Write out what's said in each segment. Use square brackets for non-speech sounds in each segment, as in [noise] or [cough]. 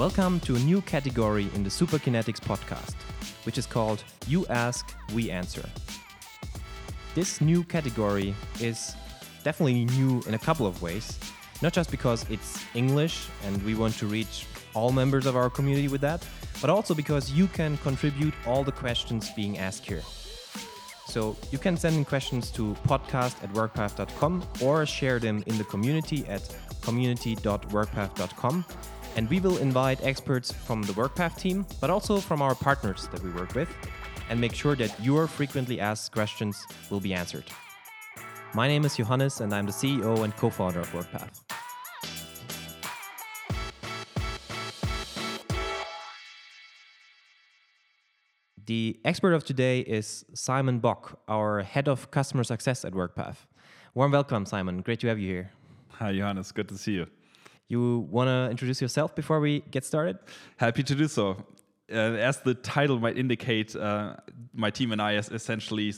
Welcome to a new category in the Superkinetics podcast, which is called You Ask, We Answer. This new category is definitely new in a couple of ways, not just because it's English and we want to reach all members of our community with that, but also because you can contribute all the questions being asked here. So you can send in questions to podcast at workpath.com or share them in the community at community.workpath.com. And we will invite experts from the WorkPath team, but also from our partners that we work with, and make sure that your frequently asked questions will be answered. My name is Johannes, and I'm the CEO and co founder of WorkPath. The expert of today is Simon Bock, our head of customer success at WorkPath. Warm welcome, Simon. Great to have you here. Hi, Johannes. Good to see you. You want to introduce yourself before we get started? Happy to do so. Uh, as the title might indicate, uh, my team and I is essentially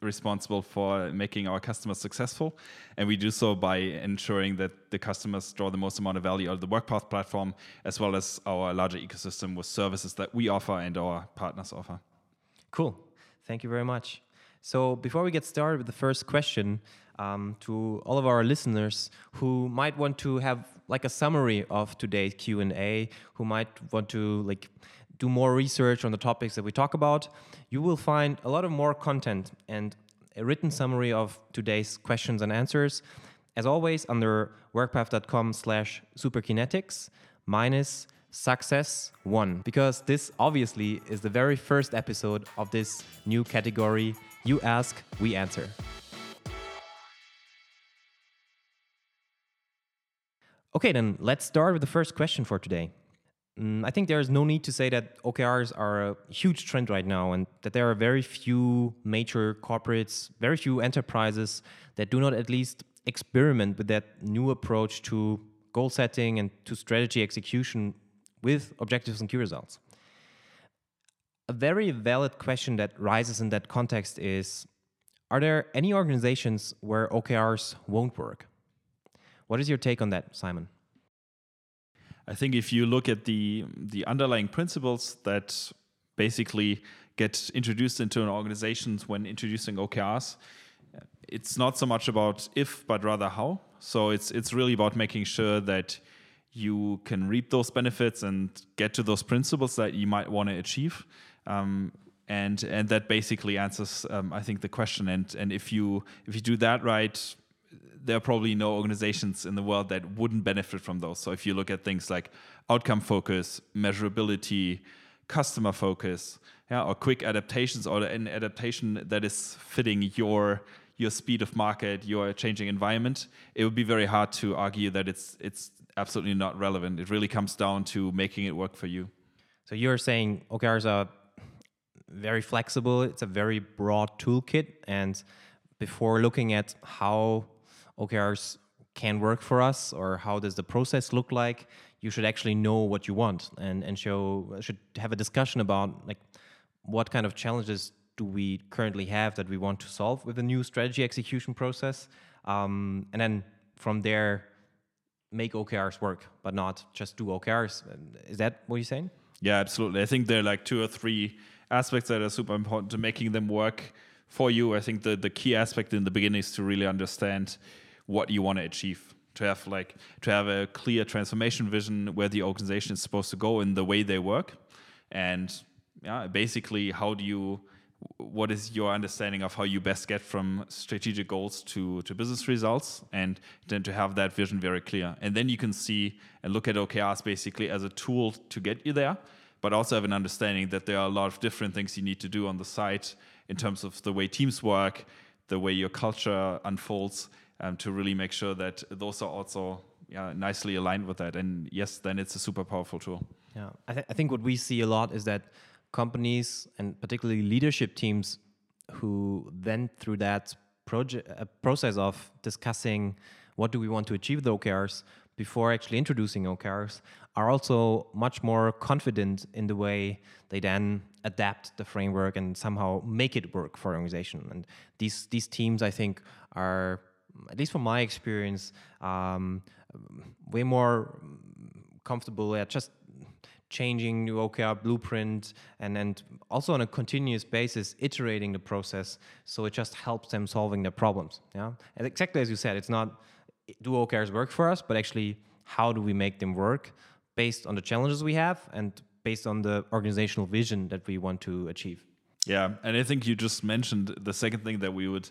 responsible for making our customers successful. And we do so by ensuring that the customers draw the most amount of value out of the WorkPath platform, as well as our larger ecosystem with services that we offer and our partners offer. Cool. Thank you very much. So before we get started with the first question, um, to all of our listeners who might want to have like a summary of today's Q and A, who might want to like do more research on the topics that we talk about, you will find a lot of more content and a written summary of today's questions and answers, as always under workpath.com slash superkinetics minus Success One, because this obviously is the very first episode of this new category You Ask, We Answer. Okay, then let's start with the first question for today. Mm, I think there is no need to say that OKRs are a huge trend right now and that there are very few major corporates, very few enterprises that do not at least experiment with that new approach to goal setting and to strategy execution with objectives and key results. A very valid question that rises in that context is Are there any organizations where OKRs won't work? What is your take on that, Simon? I think if you look at the the underlying principles that basically get introduced into an organization when introducing OKRs, it's not so much about if but rather how. So it's it's really about making sure that you can reap those benefits and get to those principles that you might want to achieve. Um, and and that basically answers, um, I think, the question. And and if you if you do that right, there are probably no organizations in the world that wouldn't benefit from those. So if you look at things like outcome focus, measurability, customer focus, yeah, or quick adaptations, or an adaptation that is fitting your your speed of market, your changing environment, it would be very hard to argue that it's it's absolutely not relevant. It really comes down to making it work for you. So you're saying OKRs are very flexible. It's a very broad toolkit, and before looking at how OKRs can work for us or how does the process look like, you should actually know what you want and and show should have a discussion about like what kind of challenges do we currently have that we want to solve with the new strategy execution process, um, and then from there make OKRs work, but not just do OKRs. Is that what you're saying? Yeah, absolutely. I think there are like two or three aspects that are super important to making them work for you. I think the, the key aspect in the beginning is to really understand what you want to achieve. To have like to have a clear transformation vision where the organization is supposed to go in the way they work. And yeah, basically how do you what is your understanding of how you best get from strategic goals to, to business results and then to have that vision very clear and then you can see and look at okrs basically as a tool to get you there but also have an understanding that there are a lot of different things you need to do on the site in terms of the way teams work the way your culture unfolds um, to really make sure that those are also yeah, nicely aligned with that. And yes then it's a super powerful tool. Yeah. I, th- I think what we see a lot is that companies and particularly leadership teams who then through that uh, process of discussing what do we want to achieve the OKRs before actually introducing OKRs are also much more confident in the way they then adapt the framework and somehow make it work for an organization. And these these teams, I think, are at least from my experience, um, way more comfortable at just changing new OKR blueprint and and also on a continuous basis iterating the process so it just helps them solving their problems. Yeah, and exactly as you said, it's not do OKRs work for us, but actually how do we make them work based on the challenges we have and based on the organizational vision that we want to achieve. Yeah, and I think you just mentioned the second thing that we would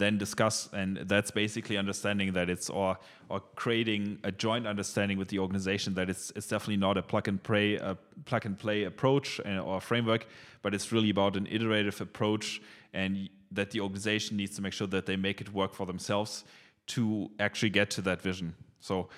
then discuss, and that's basically understanding that it's or or creating a joint understanding with the organization that it's it's definitely not a plug and play a plug and play approach uh, or framework, but it's really about an iterative approach, and that the organization needs to make sure that they make it work for themselves to actually get to that vision. So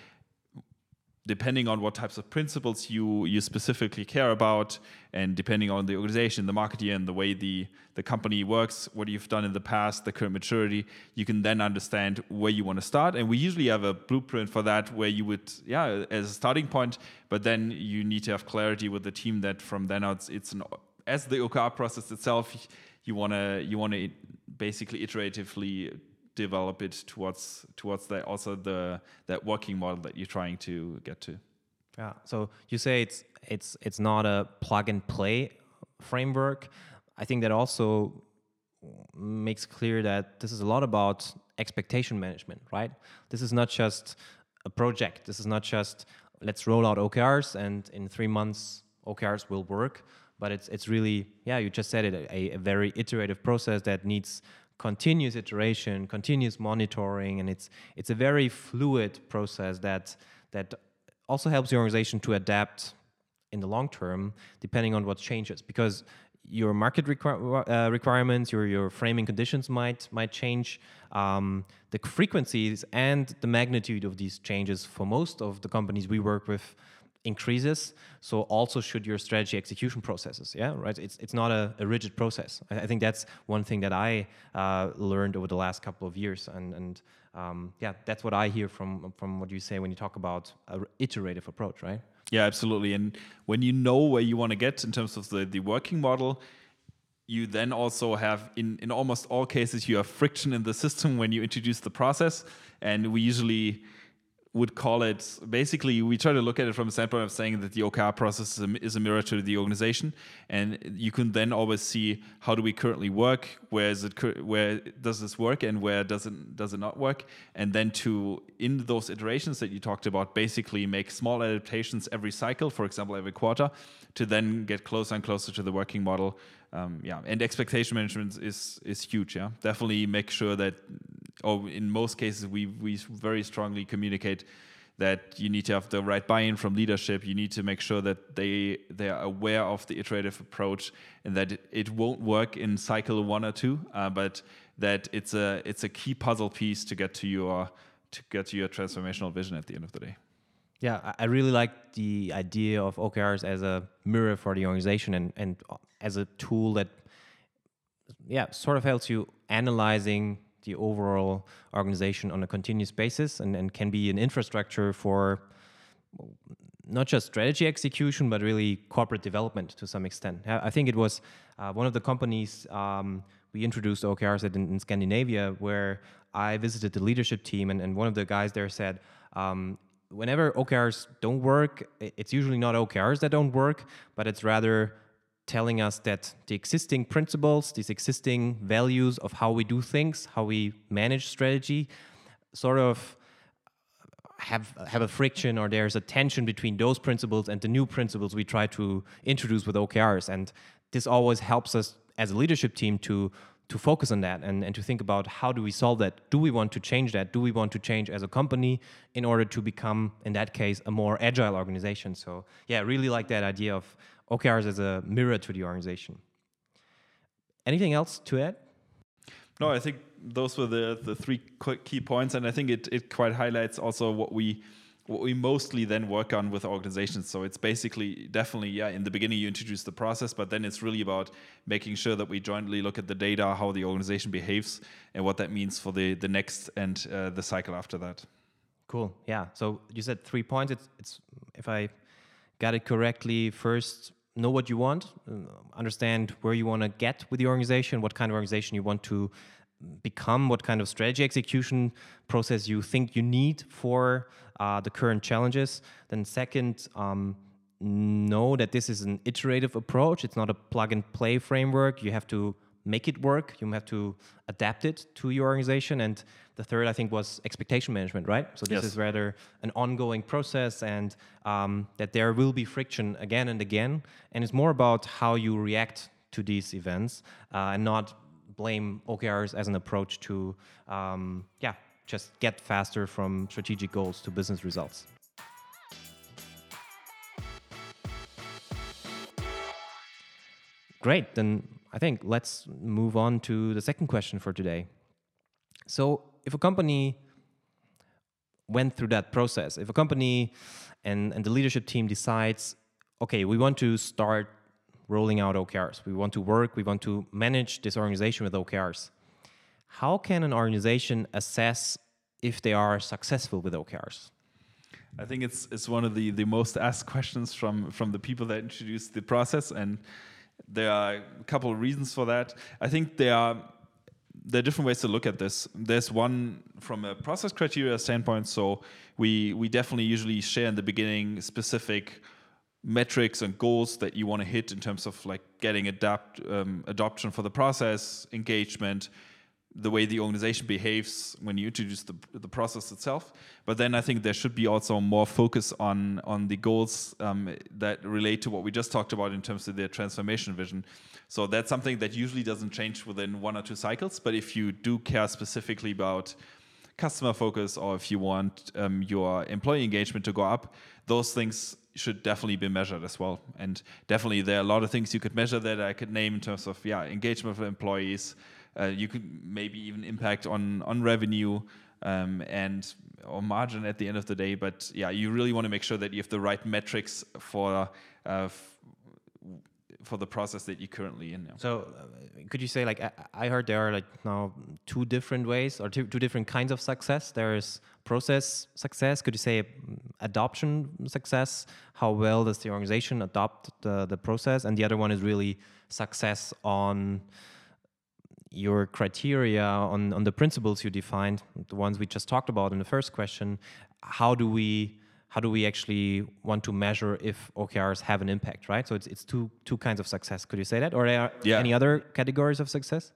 depending on what types of principles you you specifically care about and depending on the organization the market year and the way the the company works what you've done in the past the current maturity you can then understand where you want to start. And we usually have a blueprint for that where you would yeah as a starting point but then you need to have clarity with the team that from then on it's, it's an as the OKR process itself you want to you want to basically iteratively develop it towards towards that also the that working model that you're trying to get to. Yeah. So you say it's it's it's not a plug and play framework. I think that also makes clear that this is a lot about expectation management, right? This is not just a project. This is not just let's roll out OKRs and in three months OKRs will work. But it's it's really yeah you just said it a, a very iterative process that needs continuous iteration, continuous monitoring, and it's it's a very fluid process that that also helps the organization to adapt in the long term, depending on what changes. Because your market requir uh, requirements, your your framing conditions might might change. Um, the frequencies and the magnitude of these changes for most of the companies we work with increases so also should your strategy execution processes yeah right? It's, it's not a, a rigid process. I, I, think that's one thing that i uh, learned over the last couple of years and, and um, yeah that's what i hear from from what you say when you talk about an iterative approach right? Yeah absolutely and when you know where you want to get in terms of the, the working model you then also have in, in almost all cases you have friction in the system when you introduce the process and we usually would call it basically we try to look at it from the standpoint of saying that the OKR process is a, is a, mirror to the organization and you can then always see how do we currently work where is it where does this work and where does it does it not work and then to in those iterations that you talked about basically make small adaptations every cycle for example every quarter to then get closer and closer to the working model. Um, yeah and expectation management is is huge yeah. Definitely make sure that or in most cases, we, we very strongly communicate that you need to have the right buy-in from leadership. You need to make sure that they they are aware of the iterative approach and that it, won't work in cycle one or two, uh, but that it's a it's a key puzzle piece to get to your to get to your transformational vision at the end of the day. Yeah, I really like the idea of OKRs as a mirror for the organization and and as a tool that yeah sort of helps you analyzing the overall organization on a continuous basis and, and can be an infrastructure for not just strategy execution, but really corporate development to some extent. I think it was uh, one of the companies um, we introduced OKRs at in, in, Scandinavia where I visited the leadership team, and, and one of the guys there said, um, whenever OKRs don't work, it's usually not OKRs that don't work, but it's rather telling us that the existing principles, these existing values of how we do things, how we manage strategy, sort of have have a friction or there's a tension between those principles and the new principles we try to introduce with OKRs. And this always helps us as a leadership team to to focus on that and, and to think about how do we solve that? Do we want to change that? Do we want to change as a company in order to become, in that case, a more agile organization? So yeah, I really like that idea of OKRs as a mirror to the organization. Anything else to add? No, I think those were the, the three key points, and I think it, it quite highlights also what we what we mostly then work on with organizations. So it's basically definitely yeah. In the beginning, you introduce the process, but then it's really about making sure that we jointly look at the data, how the organization behaves, and what that means for the the next and uh, the cycle after that. Cool. Yeah. So you said three points. It's it's if I got it correctly, first know what you want, uh, understand where you want to get with the organization, what kind of organization you want to become, what kind of strategy execution process you think you need for uh, the current challenges. Then, second, um, know that this is an iterative approach. It's not a plug and play framework. You have to make it work. You have to adapt it to your organization. And the third, I think, was expectation management, right? So this Yes. is rather an ongoing process, and um, that there will be friction again and again. And it's more about how you react to these events, uh, and not blame OKRs as an approach to, um, yeah, just get faster from strategic goals to business results. Great. Then I think let's move on to the second question for today. So, if a company went through that process, if a company and, and the leadership team decides, okay, we want to start rolling out OKRs, we want to work, we want to manage this organization with OKRs, how can an organization assess if they are successful with OKRs? I think it's it's one of the, the most asked questions from from the people that introduced the process, and there are a couple of reasons for that. I think there are there are different ways to look at this. There's one from a process criteria standpoint. So we we definitely usually share in the beginning specific metrics and goals that you want to hit in terms of like getting adapt um, adoption for the process, engagement, the way the organization behaves when you introduce the, the process itself. But then I think there should be also more focus on on the goals um, that relate to what we just talked about in terms of their transformation vision. So that's something that usually doesn't change within one or two cycles. But if you do care specifically about customer focus or if you want um, your employee engagement to go up, those things should definitely be measured as well. And definitely there are a lot of things you could measure that I could name in terms of yeah engagement of employees. Uh, you could maybe even impact on on revenue um, and or margin at the end of the day. But yeah, you really want to make sure that you have the right metrics for uh, for the process that you're currently in. yeah. So, uh, could you say like I, I heard there are like now two different ways or two, two different kinds of success. There is process success. Could you say mm, adoption success? How well does the organization adopt the the process? And the other one is really success on your criteria on on the principles you defined, the ones we just talked about in the first question. How do we how do we actually want to measure if OKRs have an impact, right? So it's it's two two kinds of success. Could you say that, or are there Yeah. any other categories of success?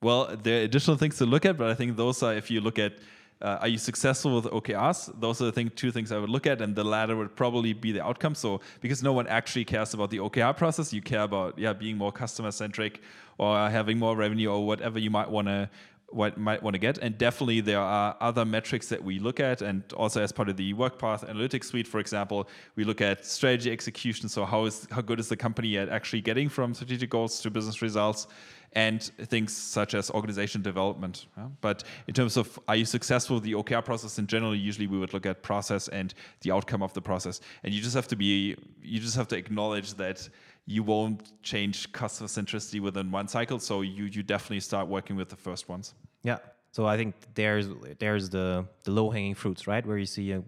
Well, there are additional things to look at, but I think those are if you look at uh, are you successful with OKRs? Those are the thing, two things I would look at, and the latter would probably be the outcome. So because no one actually cares about the OKR process, you care about yeah being more customer centric or having more revenue or whatever you might want to what might want to get. And definitely there are other metrics that we look at, and also as part of the WorkPath Analytics Suite, for example, we look at strategy execution. So how is how good is the company at actually getting from strategic goals to business results? And things such as organization development. yeah. But in terms of are you successful with the OKR process in general, usually we would look at process and the outcome of the process. And you just have to be, you just have to acknowledge that you won't change customer centricity within one cycle. So you you definitely start working with the first ones. Yeah. So I think there's there's the the low hanging fruits, right, where you see uh,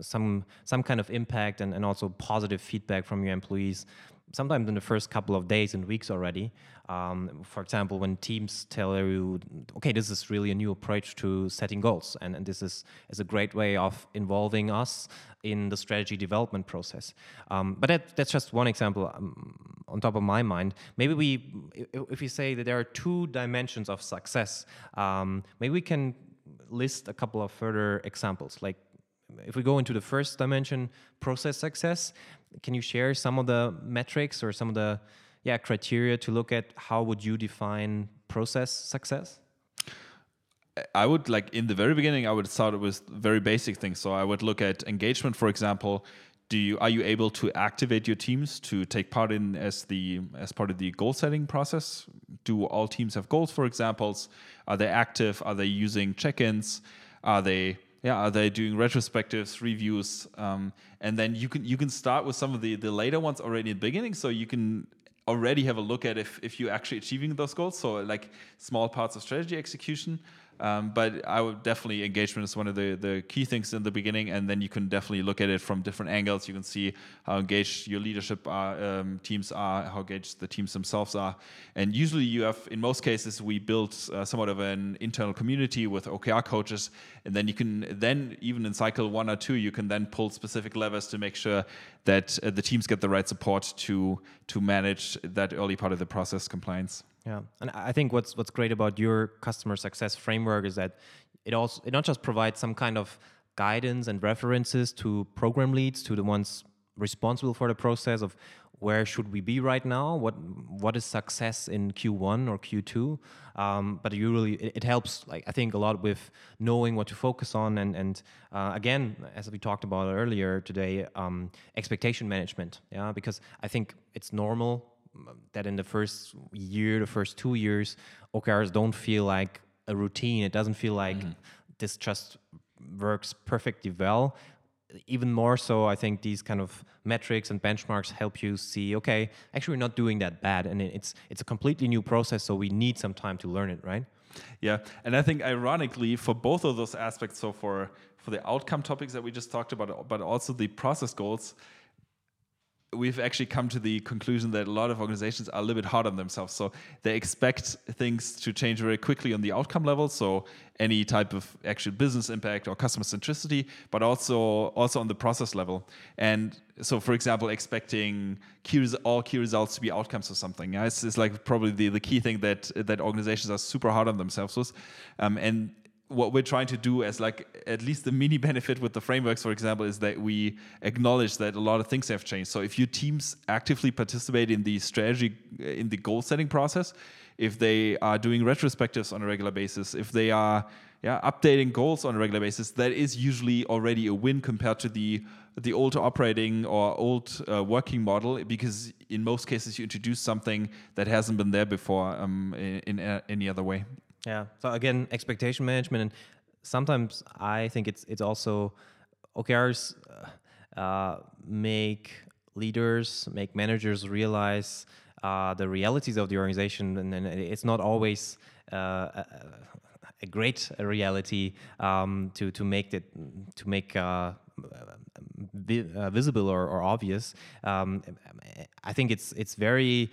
some some kind of impact and, and also positive feedback from your employees. Sometimes in the first couple of days and weeks already. Um, for example, when teams tell you, okay, this is really a new approach to setting goals, and, and this is is a great way of involving us in the strategy development process. Um, but that, that's just one example um, on top of my mind. Maybe we, if we say that there are two dimensions of success, um, maybe we can list a couple of further examples. Like if we go into the first dimension, process success, can you share some of the metrics or some of the yeah criteria to look at how would you define process success? I would like in the very beginning, I would start with very basic things. So I would look at engagement, for example. Do you are you able to activate your teams to take part in as the as part of the goal setting process? Do all teams have goals, for examples? Are they active? Are they using check-ins? Are they yeah are they doing retrospectives, reviews? Um, and then you can you can start with some of the the later ones already in the beginning, so you can already have a look at if if you're actually achieving those goals. So like small parts of strategy execution. Um, but I would definitely engagement is one of the, the key things in the beginning, and then you can definitely look at it from different angles. You can see how engaged your leadership are, um, teams are, how engaged the teams themselves are, and usually you have, in most cases, we build uh, somewhat of an internal community with OKR coaches, and then you can then even in cycle one or two, you can then pull specific levers to make sure that uh, the teams get the right support to to manage that early part of the process compliance. Yeah, and I think what's what's great about your customer success framework is that it also it not just provides some kind of guidance and references to program leads to the ones responsible for the process of where should we be right now what what is success in q1 or q2 um, but you really it, it, helps like i think a lot with knowing what to focus on and and uh, again as we talked about earlier today um, expectation management yeah because i think it's normal that in the first year, the first two years, OKRs don't feel like a routine. It doesn't feel like mm-hmm. this just works perfectly well. Even more so, I think these kind of metrics and benchmarks help you see, okay, actually we're not doing that bad, and it's it's a completely new process, so we need some time to learn it, right? Yeah, and I think ironically for both of those aspects, so for for the outcome topics that we just talked about, but also the process goals, we've actually come to the conclusion that a lot of organizations are a little bit hard on themselves. So they expect things to change very quickly on the outcome level. So any type of actual business impact or customer centricity, but also also on the process level. And so, for example, expecting key all key results to be outcomes or something. Yeah, it's, it's like probably the, the key thing that that organizations are super hard on themselves with. Um, and what we're trying to do as like at least the mini [laughs] benefit with the frameworks for example is that we acknowledge that a lot of things have changed. So if your teams actively participate in the strategy in the goal setting process if they are doing retrospectives on a regular basis if they are yeah updating goals on a regular basis that is usually already a win compared to the the old operating or old uh, working model because in most cases you introduce something that hasn't been there before um, in, in uh, any other way yeah. So again, expectation management, and sometimes I think it's it's also OKRs uh, uh, make leaders, make managers realize uh, the realities of the organization, and, and it's not always uh, a, a, great reality um, to to make it to make. Uh, vi uh, visible or, or obvious. Um, I think it's it's very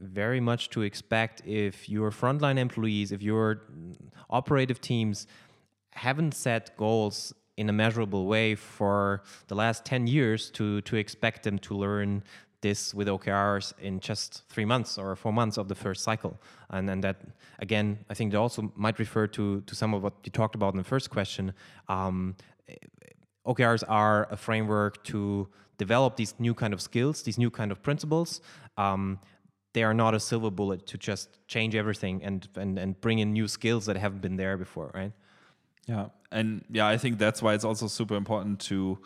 very much to expect if your frontline employees, if your operative teams haven't set goals in a measurable way for the last 10 years to, to expect them to learn this with OKRs in just three months or four months of the first cycle. And then that, again, I think that also might refer to, to some of what you talked about in the first question. Um, OKRs are a framework to develop these new kind of skills, these new kind of principles. Um, they are not a silver bullet to just change everything and and and bring in new skills that haven't been there before, right? Yeah, and yeah, I think that's why it's also super important to,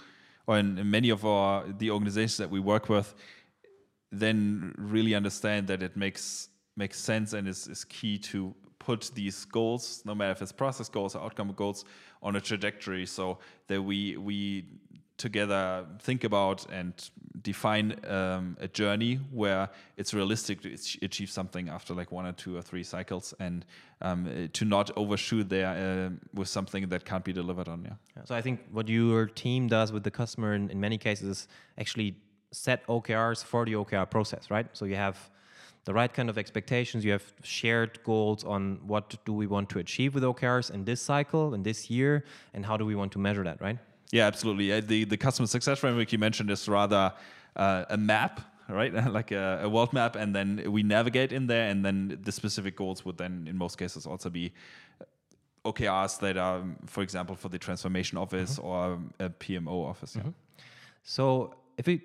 or in, many of our the organizations that we work with, then really understand that it makes makes sense and is, is key to put these goals, no matter if it's process goals or outcome goals, on a trajectory so that we we together think about and define um, a journey where it's realistic to achieve something after like one or two or three cycles and um, to not overshoot there uh, with something that can't be delivered on yeah. yeah. so i think what your team does with the customer in, in many cases is actually set okrs for the okr process right so you have the right kind of expectations you have shared goals on what do we want to achieve with okrs in this cycle in this year and how do we want to measure that right yeah, absolutely. Uh, the the customer success framework you mentioned is rather uh, a map, right? [laughs] like a, a, world map, and then we navigate in there, and then the specific goals would then, in most cases, also be uh, OKRs that are, for example, for the transformation office mm-hmm. or a PMO office. Mm-hmm. So if we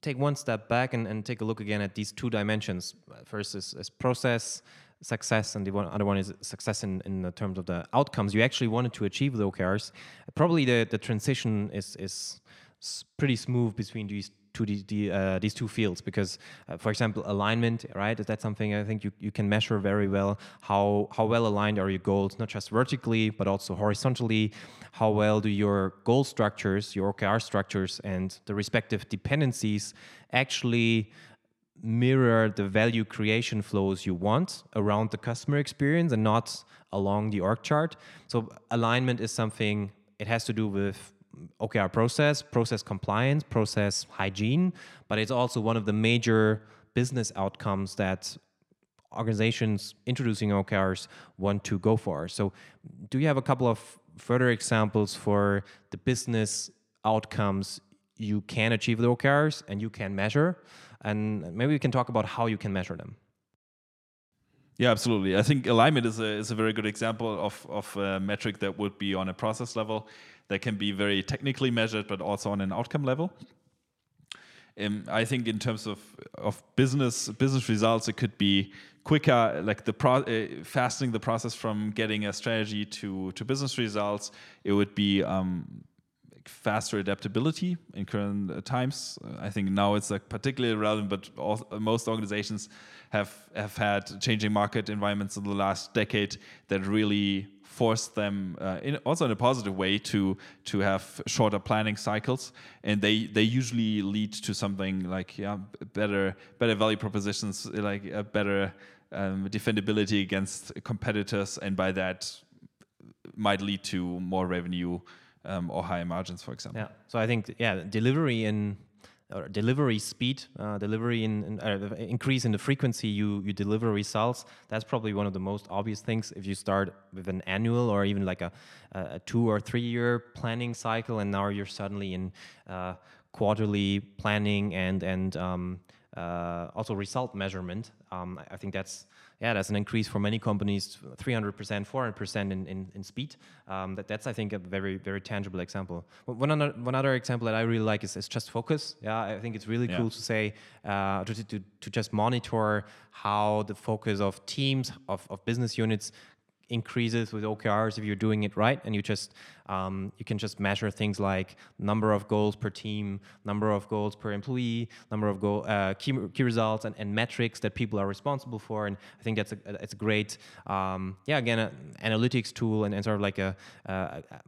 take one step back and, and take a look again at these two dimensions, first is, is process success and the one, other one is success in, in terms of the outcomes. You actually wanted to achieve with OKRs, probably the, the transition is, is pretty smooth between these two the, uh, these two fields because uh, for example alignment right? Is that something i think you, you can measure very well. How how well aligned are your goals not just vertically but also horizontally? How well do your goal structures your okr structures and the respective dependencies actually mirror the value creation flows you want around the customer experience and not along the org chart. So alignment is something it has to do with OKR process, process compliance, process hygiene, but it's also one of the major business outcomes that organizations introducing OKRs want to go for. So, do you have a couple of further examples for the business outcomes you can achieve with OKRs and you can measure? And maybe we can talk about how you can measure them. Yeah, absolutely. I think alignment is a, is a very good example of, of a metric that would be on a process level that can be very technically measured, but also on an outcome level. Um, I think in terms of, of business business results, it could be quicker, like the pro, uh, fastening the process from getting a strategy to to business results. It would be um, faster adaptability in current times. I think now it's like particularly relevant, but all, most organizations have have had changing market environments in the last decade that really forced them uh, in, also in a positive way to to have shorter planning cycles and they they usually lead to something like yeah better better value propositions like a better um, defendability against competitors and by that might lead to more revenue um, or higher margins for example yeah so i think yeah delivery in or delivery speed, uh, delivery in, in uh, increase in the frequency you you deliver results. That's probably one of the most obvious things. If you start with an annual or even like a, a two or three year planning cycle, and now you're suddenly in uh, quarterly planning and and um, uh, also result measurement. Um, I think that's yeah, that's an increase for many companies, 300%, 400% in, in, in speed. Um, that, that's, I think, a very, very tangible example. One other, one other example that I really like is, is just focus. Yeah, I think it's really yeah. cool to say, uh, to, to, to just monitor how the focus of teams, of, of business units increases with OKRs if you're doing it right, and you just um, you can just measure things like number of goals per team, number of goals per employee, number of goal uh, key, key results, and, and metrics that people are responsible for. And I think that's a it's a great um, yeah again an analytics tool and, and sort of like a, a a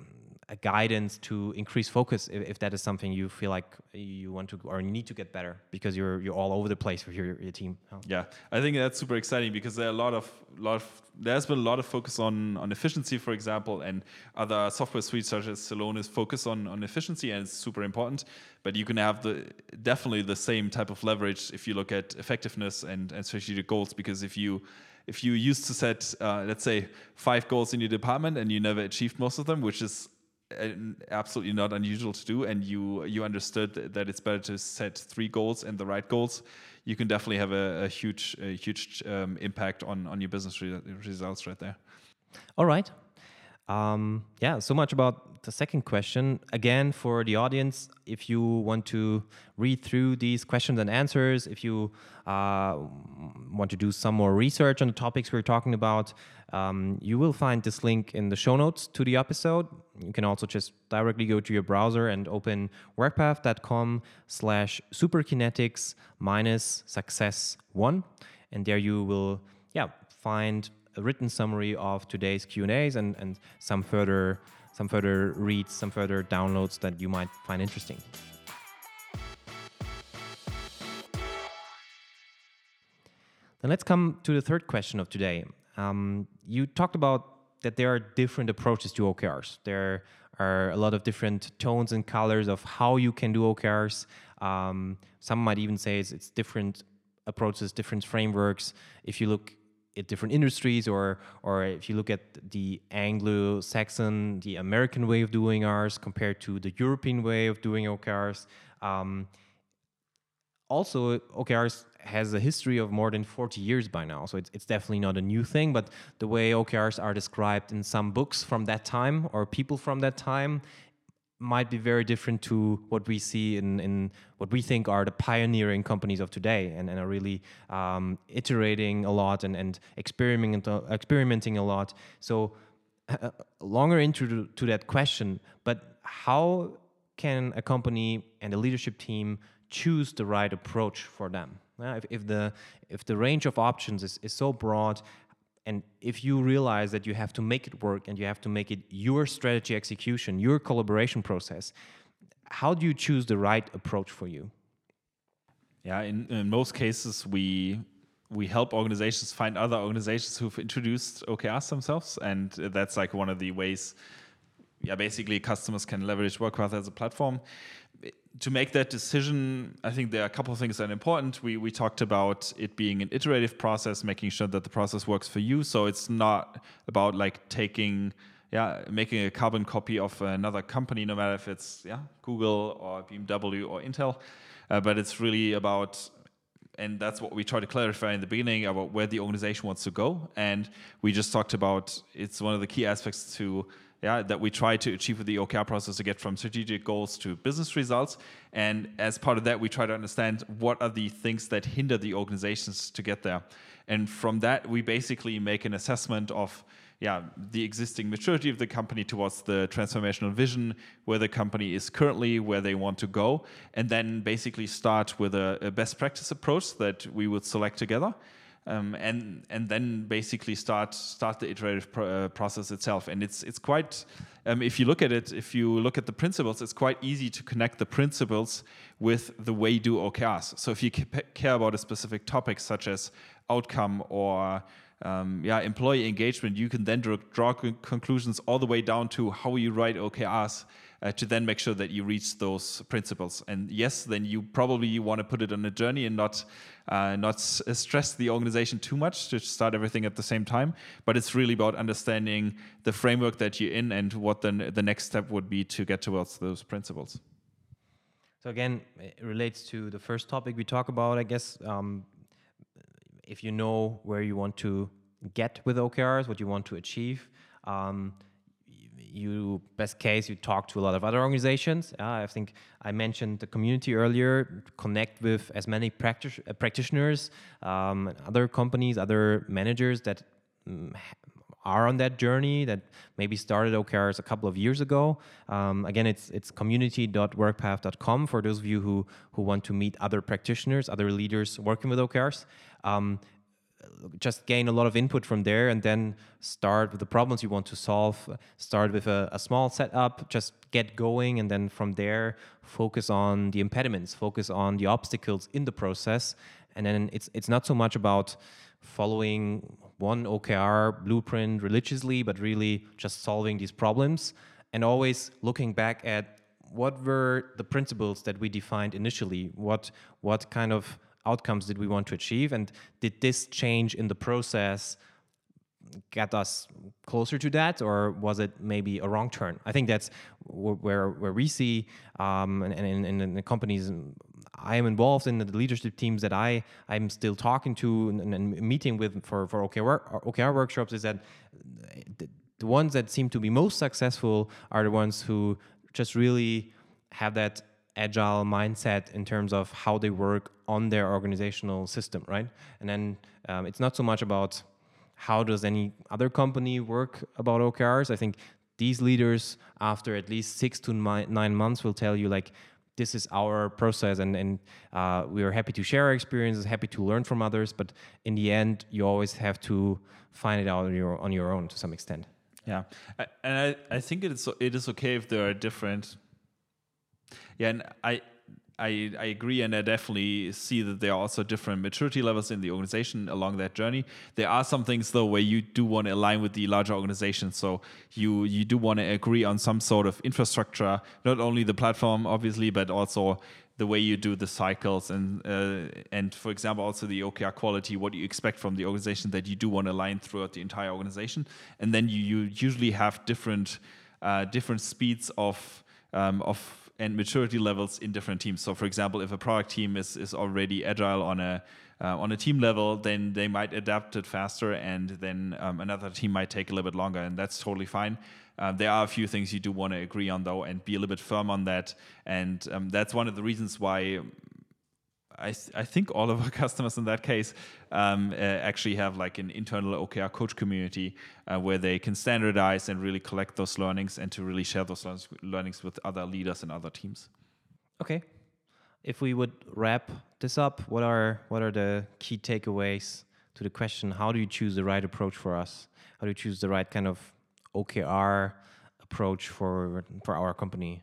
guidance to increase focus if, if, that is something you feel like you want to or you need to get better because you're you're all over the place with your, your team. Yeah, I think that's super exciting because there are a lot of lot of there's been a lot of focus on on efficiency, for example, and other software suites such as Celonis focus on on efficiency and it's super important. But you can have the definitely the same type of leverage if you look at effectiveness and and strategic goals because if you if you used to set uh, let's say five goals in your department and you never achieved most of them, which is absolutely not unusual to do and you you understood that it's better to set three goals and the right goals. You can definitely have a, a huge a huge um, impact on on your business re results right there. All right. Um, yeah, so much about the second question. Again, for the audience, if you want to read through these questions and answers, if you uh, want to do some more research on the topics we're talking about, um, you will find this link in the show notes to the episode. You can also just directly go to your browser and open workpath.com slash superkinetics minus success one. And there you will, yeah, find a written summary of today's Q&As and, and some further some further reads, some further downloads that you might find interesting. Then let's come to the third question of today. Um, you talked about that there are different approaches to OKRs. There are a lot of different tones and colors of how you can do OKRs. Um, some might even say it's, it's different approaches, different frameworks. If you look at different industries or or if you look at the Anglo-Saxon, the American way of doing ours compared to the European way of doing OKRs. Um, also, OKRs has a history of more than 40 years by now, so it's, it's definitely not a new thing. But the way OKRs are described in some books from that time or people from that time might be very different to what we see in, in what we think are the pioneering companies of today and, and are really um, iterating a lot and, and experimenting, experimenting a lot. So, uh, longer into to that question, but how can a company and a leadership team choose the right approach for them? Uh, if, if, the if the range of options is, is so broad, and if you realize that you have to make it work and you have to make it your strategy execution, your collaboration process, how do you choose the right approach for you? Yeah, in, in most cases, we we help organizations find other organizations who've introduced OKRs themselves, and that's like one of the ways. Yeah, basically, customers can leverage Workpath as a platform. To make that decision, I think there are a couple of things that are important. We we talked about it being an iterative process, making sure that the process works for you. So it's not about like taking yeah, making a carbon copy of another company, no matter if it's yeah, Google or BMW or Intel. Uh, but it's really about and that's what we try to clarify in the beginning about where the organization wants to go. And we just talked about it's one of the key aspects to yeah that we try to achieve with the OKR process to get from strategic goals to business results. And as part of that, we try to understand what are the things that hinder the organizations to get there. And from that, we basically make an assessment of yeah, the existing maturity of the company towards the transformational vision, where the company is currently, where they want to go, and then basically start with a, a best practice approach that we would select together. Um, and and then basically start start the iterative pro uh, process itself. And it's it's quite um, if you look at it, if you look at the principles, it's quite easy to connect the principles with the way you do OKRs. So if you care about a specific topic such as outcome or um, yeah, employee engagement, you can then draw, draw conclusions all the way down to how you write OKRs uh, to then make sure that you reach those principles. And yes, then you probably want to put it on a journey and not uh, not uh, stress the organization too much to start everything at the same time. But it's really about understanding the framework that you're in and what then the next step would be to get towards those principles. So again, it relates to the first topic we talk about, I guess. Um, if you know where you want to get with OKRs, what you want to achieve, um, you best case you talk to a lot of other organizations. Uh, I think I mentioned the community earlier. Connect with as many practic- uh, practitioners, um, other companies, other managers that um, are on that journey that maybe started OKRs a couple of years ago. Um, again, it's it's community.workpath.com for those of you who who want to meet other practitioners, other leaders working with OKRs um, just gain a lot of input from there and then start with the problems you want to solve. Start with a, a, small setup just get going and then from there focus on the impediments focus on the obstacles in the process. And then it's it's not so much about following one okr blueprint religiously but really just solving these problems and always looking back at what were the principles that we defined initially what what kind of outcomes did we want to achieve and did this change in the process get us closer to that or was it maybe a wrong turn? I think that's where where we see um, and, and in, in, the companies i am involved in the leadership teams that i i'm still talking to and, and meeting with for for okr okr workshops is that the ones that seem to be most successful are the ones who just really have that agile mindset in terms of how they work on their organizational system, right? And then um, it's not so much about how does any other company work about OKRs. I think these leaders, after at least six to nine months, will tell you like this is our process, and and uh, we are happy to share our experiences, happy to learn from others. But in the end, you always have to find it out on your on your own to some extent. Yeah, and I, I think it is it is okay if there are different yeah, and I I, I agree, and I definitely see that there are also different maturity levels in the organization along that journey. There are some things though where you do want to align with the larger organization, so you you do want to agree on some sort of infrastructure, not only the platform obviously, but also the way you do the cycles and uh, and for example also the OKR quality, what you expect from the organization that you do want to align throughout the entire organization, and then you, you usually have different uh, different speeds of um, of and maturity levels in different teams. So, for example, if a product team is, is already agile on a uh, on a team level, then they might adapt it faster, and then um, another team might take a little bit longer, and that's totally fine. Uh, there are a few things you do want to agree on, though, and be a little bit firm on that. And um, that's one of the reasons why I, th- I think all of our [laughs] customers in that case um, uh, actually have like an internal OKR coach community uh, where they can standardize and really collect those learnings and to really share those learnings with other leaders and other teams. Okay. If we would wrap this up, what are what are the key takeaways to the question? How do you choose the right approach for us? How do you choose the right kind of OKR approach for for our company?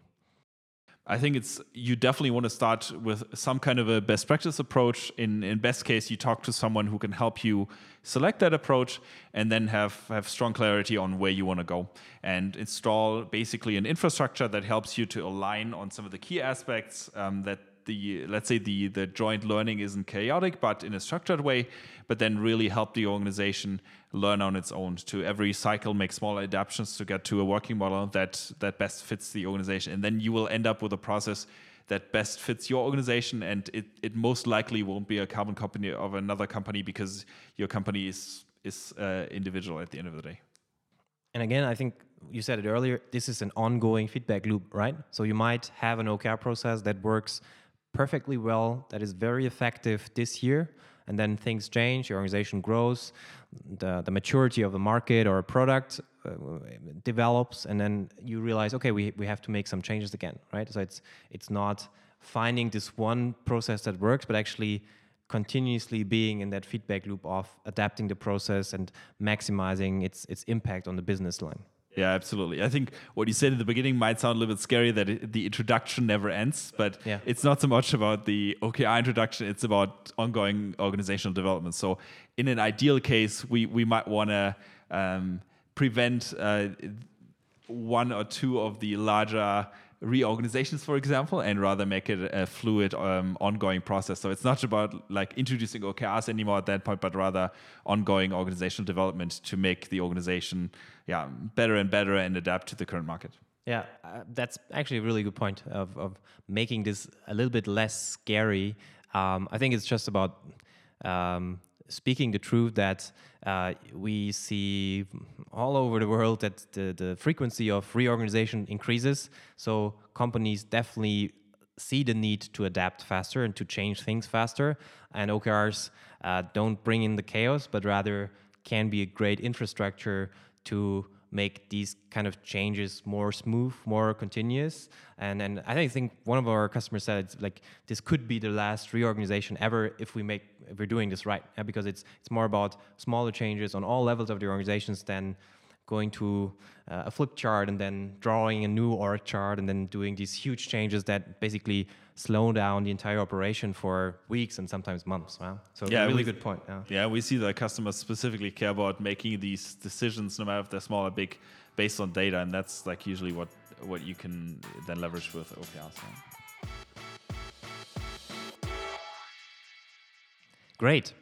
I think it's you definitely want to start with some kind of a best practice approach. In in best case, you talk to someone who can help you select that approach, and then have have strong clarity on where you want to go, and install basically an infrastructure that helps you to align on some of the key aspects um, that the let's say the the joint learning isn't chaotic but in a structured way but then really help the organization learn on its own to every cycle make small adaptations to get to a working model that that best fits the organization. And then you will end up with a process that best fits your organization and it, it most likely won't be a carbon copy of another company because your company is is uh, individual at the end of the day. And again i think you said it earlier this is an ongoing feedback loop right? So you might have an okr process that works perfectly well, that is very effective this year, and then things change, your organization grows, the, the maturity of the market or a product uh, develops, and then you realize, okay, we, we have to make some changes again, right? So it's it's not finding this one process that works, but actually continuously being in that feedback loop of adapting the process and maximizing its its impact on the business line. Yeah, absolutely. I think what you said at the beginning might sound a little bit scary that it, the introduction never ends, but yeah. it's not so much about the OKR introduction, it's about ongoing organizational development. So, in an ideal case, we, we might want to um, prevent uh, one or two of the larger reorganizations, for example, and rather make it a fluid, um, ongoing process. So it's not about like introducing OKRs anymore at that point, but rather ongoing organizational development to make the organization, yeah, better and better and adapt to the current market. Yeah, uh, that's actually a really good point of, of making this a little bit less scary. Um, I think it's just about um, speaking the truth that uh, we see all over the world that the, the frequency of reorganization increases. So companies definitely see the need to adapt faster and to change things faster. And OKRs uh, don't bring in the chaos, but rather can be a great infrastructure to make these kind of changes more smooth, more continuous. And and I think one of our customers said it's like this could be the last reorganization ever if we make if we're doing this right, because it's it's more about smaller changes on all levels of the organizations than going to uh, a flip chart and then drawing a new org chart and then doing these huge changes that basically slow down the entire operation for weeks and sometimes months. Wow. So yeah, really good point. Yeah. yeah, we see that customers specifically care about making these decisions, no matter if they're small or big, based on data, and that's like usually what what you can then leverage with OKRs. Great.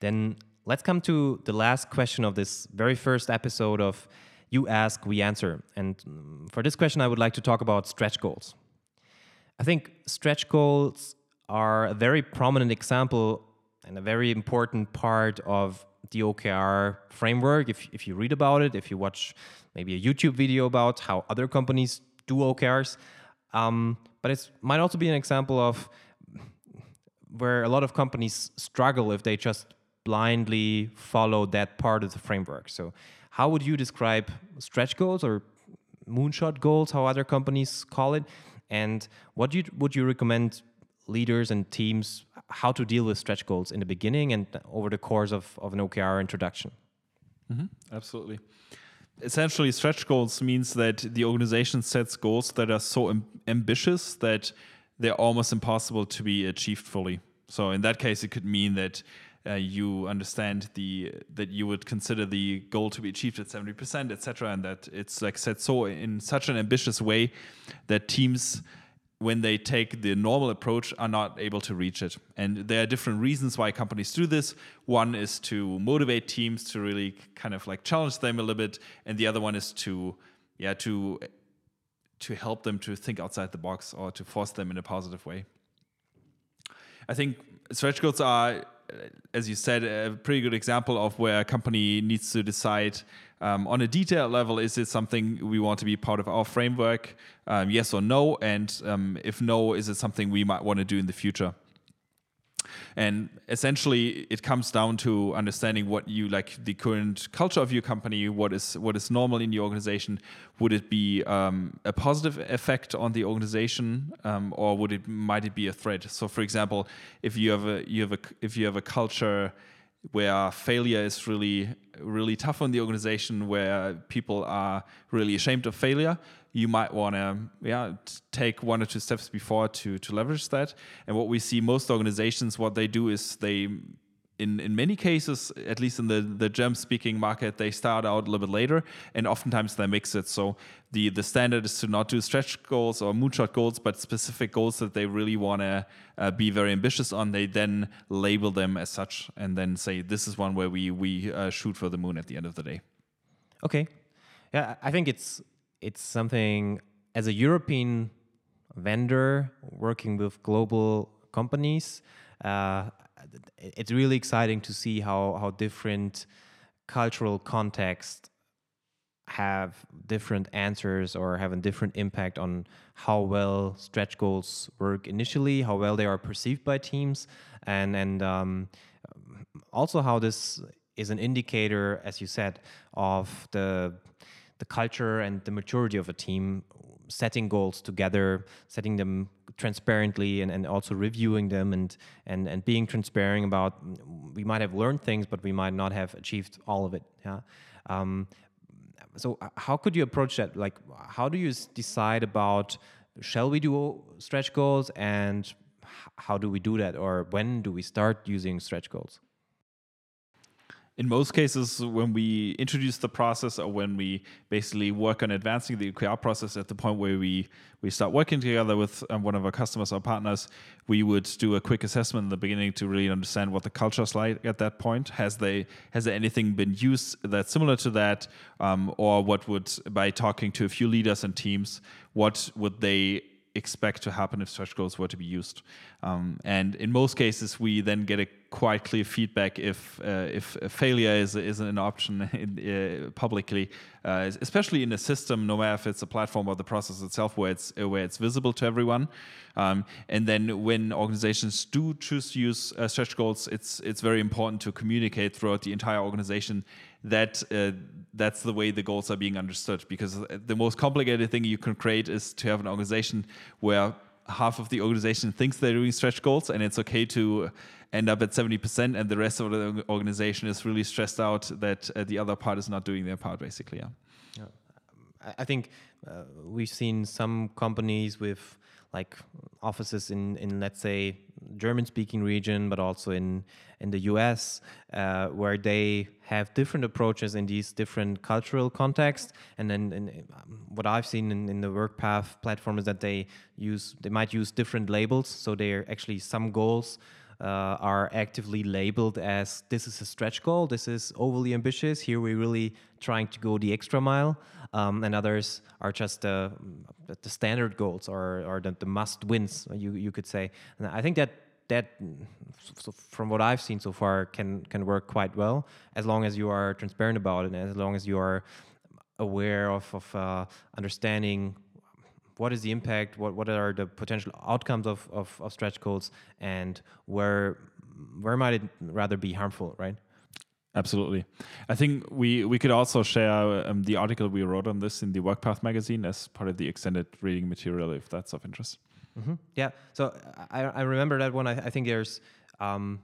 Then let's come to the last question of this very first episode of You Ask, We Answer. And mm, for this question, I would like to talk about stretch goals. I think stretch goals are a very prominent example and a very important part of the OKR framework. If, if you read about it, if you watch maybe a YouTube video about how other companies do OKRs, um, but it might also be an example of where a lot of companies struggle if they just blindly follow that part of the framework. So, how would you describe stretch goals or moonshot goals, how other companies call it? And what you, would you recommend leaders and teams how to deal with stretch goals in the beginning and over the course of, of an OKR introduction? Mm -hmm. Absolutely. Essentially, stretch goals means that the organization sets goals that are so amb ambitious that they're almost impossible to be achieved fully. So, in that case, it could mean that uh, you understand the that you would consider the goal to be achieved at 70% etc and that it's like set so in such an ambitious way that teams when they take the normal approach are not able to reach it. And there are different reasons why companies do this. One is to motivate teams to really kind of like challenge them a little bit and the other one is to yeah to to help them to think outside the box or to force them in a positive way. I think stretch goals are as you said, a pretty good example of where a company needs to decide um, on a detailed level is it something we want to be part of our framework, um, yes or no? And um, if no, is it something we might want to do in the future? And essentially, it comes down to understanding what you like the current culture of your company, what is what is normal in your organization. Would it be um, a positive effect on the organization, um, or would it might it be a threat? So, for example, if you have a you have a if you have a culture where failure is really really tough on the organization where people are really ashamed of failure you might want to yeah take one or two steps before to to leverage that and what we see most organizations what they do is they in, in many cases, at least in the, the German speaking market, they start out a little bit later and oftentimes they mix it. So the, the standard is to not do stretch goals or moonshot goals, but specific goals that they really want to uh, be very ambitious on. They then label them as such and then say, this is one where we, we uh, shoot for the moon at the end of the day. Okay. Yeah, I think it's, it's something as a European vendor working with global companies. Uh, it's really exciting to see how how different cultural contexts have different answers or have a different impact on how well stretch goals work initially, how well they are perceived by teams, and and um, also how this is an indicator, as you said, of the the culture and the maturity of a team setting goals together, setting them transparently and, and also reviewing them and, and, and being transparent about we might have learned things, but we might not have achieved all of it. Yeah. Um, so how could you approach that? Like, how do you decide about shall we do stretch goals and how do we do that? Or when do we start using stretch goals? In most cases, when we introduce the process or when we basically work on advancing the OKR process at the point where we, we start working together with um, one of our customers or partners, we would do a quick assessment in the beginning to really understand what the culture is like at that point. Has they has there anything been used that's similar to that, um, or what would by talking to a few leaders and teams, what would they expect to happen if stretch goals were to be used. Um, and in most cases, we then get a quite clear feedback if uh, if failure is is an option [laughs] in, uh, publicly, uh, especially in a system, no matter if it's a platform or the process itself, where it's where it's visible to everyone. Um, and then when organizations do choose to use uh, stretch goals, it's it's very important to communicate throughout the entire organization that uh, that's the way the goals are being understood. Because the most complicated thing you can create is to have an organization where half of the organization thinks they're doing stretch goals, and it's okay to end up at 70%, and the rest of the organization is really stressed out that uh, the other part is not doing their part, basically. Yeah. yeah. I think uh, we've seen some companies with like offices in, in let's say German speaking region, but also in in the US, uh, where they have different approaches in these different cultural contexts. And then um, what I've seen in, in the WorkPath platform is that they use they might use different labels. So they're actually some goals uh, are actively labeled as this is a stretch goal, this is overly ambitious. Here we're really trying to go the extra mile, um, and others are just the, the standard goals or, or the, the must wins. You you could say. And I think that that so from what I've seen so far can can work quite well as long as you are transparent about it and as long as you are aware of, of uh, understanding what is the impact, what, what are the potential outcomes of, of, of stretch goals, and where where might it rather be harmful, right? Absolutely. I think we, we could also share um, the article we wrote on this in the WorkPath magazine as part of the extended reading material, if that's of interest. Mm-hmm. Yeah. So I, I remember that one. I, I think there's, um,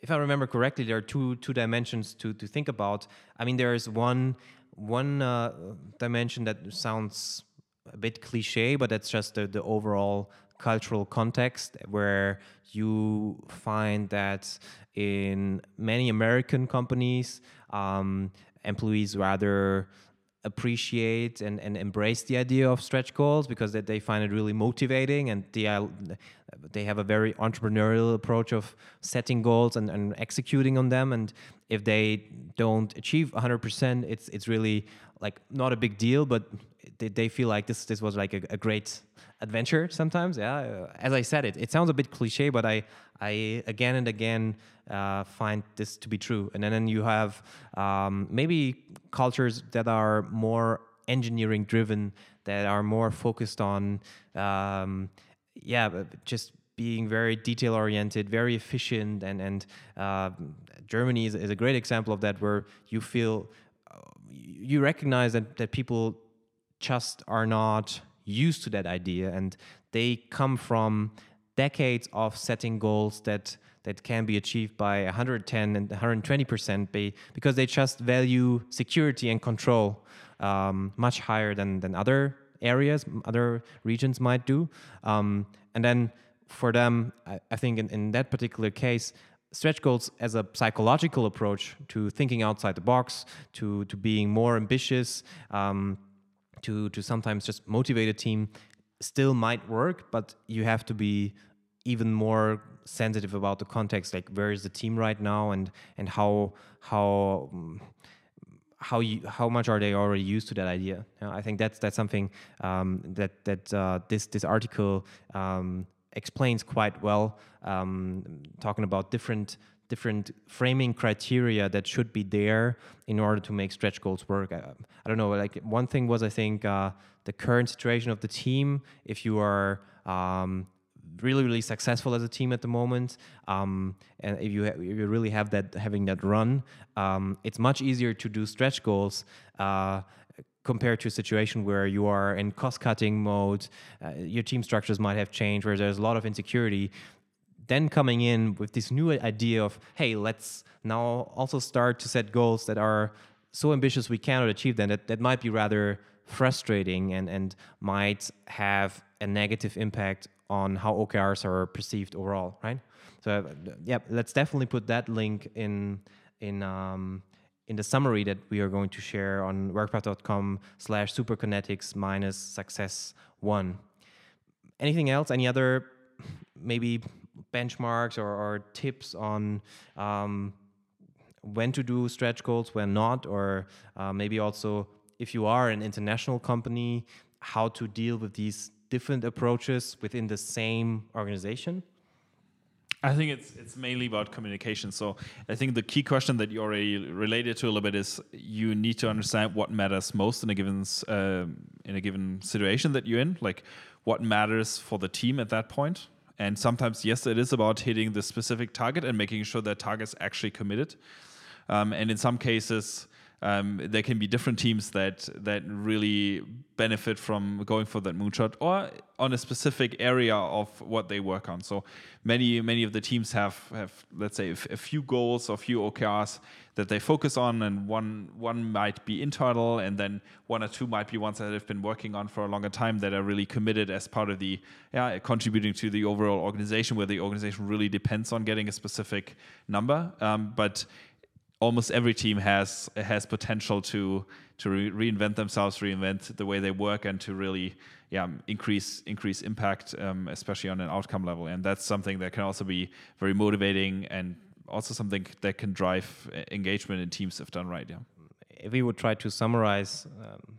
if I remember correctly, there are two two dimensions to to think about. I mean, there is one one uh, dimension that sounds a bit cliche, but that's just the, the overall cultural context where you find that in many American companies, um, employees rather appreciate and, and embrace the idea of stretch goals because they, they find it really motivating and they, are, they have a very entrepreneurial approach of setting goals and, and executing on them. And if they don't achieve 100% it's it's really like not a big deal but they, they feel like this this was like a, a great adventure sometimes. Yeah, as I said, it it sounds a bit cliche, but I I again and again uh, find this to be true. And then you have um, maybe cultures that are more engineering driven, that are more focused on um, yeah, just being very detail oriented, very efficient, and and uh, Germany is, is a great example of that, where you feel uh, you recognize that that people just are not used to that idea and they come from decades of setting goals that that can be achieved by 110 and 120 percent because they just value security and control um, much higher than than other areas, other regions might do. Um, and then for them, I, I think in, in that particular case, stretch goals as a psychological approach to thinking outside the box, to to being more ambitious, um, to to sometimes just motivate a team, still might work, but you have to be even more sensitive about the context, like where is the team right now, and and how how how you how much are they already used to that idea? I think that's that's something um, that that uh, this this article um, explains quite well, um, talking about different different framing criteria that should be there in order to make stretch goals work. I, I don't know. Like one thing was I think uh, the current situation of the team. If you are um, really really successful as a team at the moment um, and if you, if you really have that having that run um, it's much easier to do stretch goals uh, compared to a situation where you are in cost cutting mode uh, your team structures might have changed where there's a lot of insecurity then coming in with this new idea of hey let's now also start to set goals that are so ambitious we cannot achieve them that, that might be rather frustrating and, and might have a negative impact on how OKRs are perceived overall, right? So yeah, let's definitely put that link in in um, in the summary that we are going to share on workpath.com slash superkinetics minus success one. Anything else? Any other maybe benchmarks or, or tips on um, when to do stretch goals, when not, or uh, maybe also if you are an international company, how to deal with these different approaches within the same organization? I think it's it's mainly about communication. So I think the key question that you already related to a little bit is you need to understand what matters most in a given uh, in a given situation that you're in, like what matters for the team at that point. And sometimes, yes, it is about hitting the specific target and making sure that target's actually committed. Um, and in some cases, um, there can be different teams that that really benefit from going for that moonshot or on a specific area of what they work on. So many many of the teams have have let's say a few goals or few OKRs that they focus on, and one one might be internal, and then one or two might be ones that have been working on for a longer time that are really committed as part of the yeah contributing to the overall organization, where the organization really depends on getting a specific number. Um, but almost every team has has potential to to re reinvent themselves, reinvent the way they work, and to really yeah increase increase impact, um, especially on an outcome level. And that's something that can also be very motivating and also something that can drive uh, engagement in teams if done right. Yeah. If we would try to summarize um,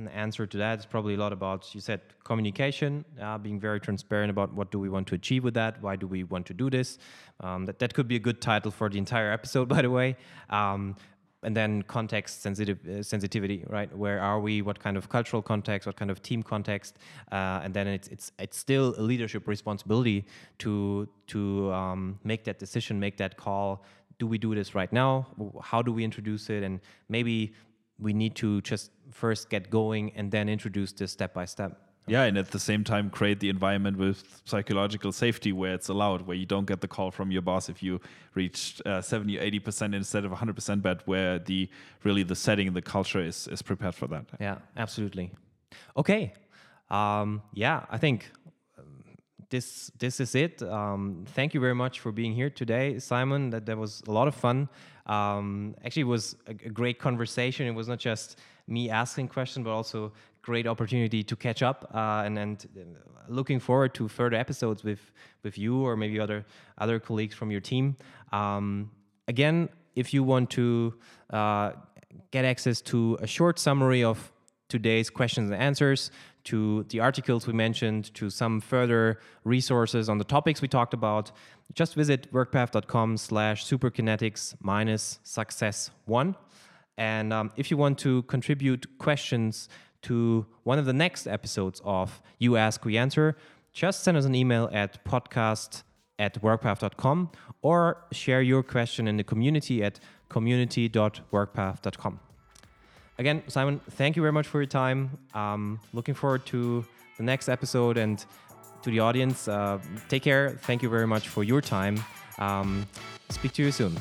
an answer to that. Is probably a lot about you said communication uh, being very transparent about what do we want to achieve with that? Why do we want to do this? Um, that, that could be a good title for the entire episode [laughs] by the way. Um, and then context sensitive uh, sensitivity right? Where are we? What kind of cultural context? What kind of team context? Uh, and then it's it's it's still a leadership responsibility to to um, make that decision make that call. Do we do this right now? How do we introduce it? And maybe we need to just first get going and then introduce this step by step. Yeah, and at the same time, create the environment with psychological safety where it's allowed, where you don't get the call from your boss if you reached uh, 70 or 80% instead of 100%, but where the really the setting, the culture is, is prepared for that. Yeah, absolutely. Okay. Um, yeah, I think this this is it. Um, thank you very much for being here today, Simon. That that was a lot of fun. Um, actually, it was a, a, great conversation. It was not just me asking questions, but also great opportunity to catch up. Uh, and and uh, looking forward to further episodes with with you or maybe other other colleagues from your team. Um, again, if you want to uh, get access to a short summary of today's questions and answers, to the articles we mentioned, to some further resources on the topics we talked about, just visit workpath.com slash superkinetics minus success one. And um, if you want to contribute questions to one of the next episodes of You Ask, We Answer, just send us an email at podcast at workpath.com or share your question in the community at community.workpath.com. Again, Simon, thank you very much for your time. Um, looking forward to the next episode and to the audience, uh, take care. Thank you very much for your time. Um, speak to you soon.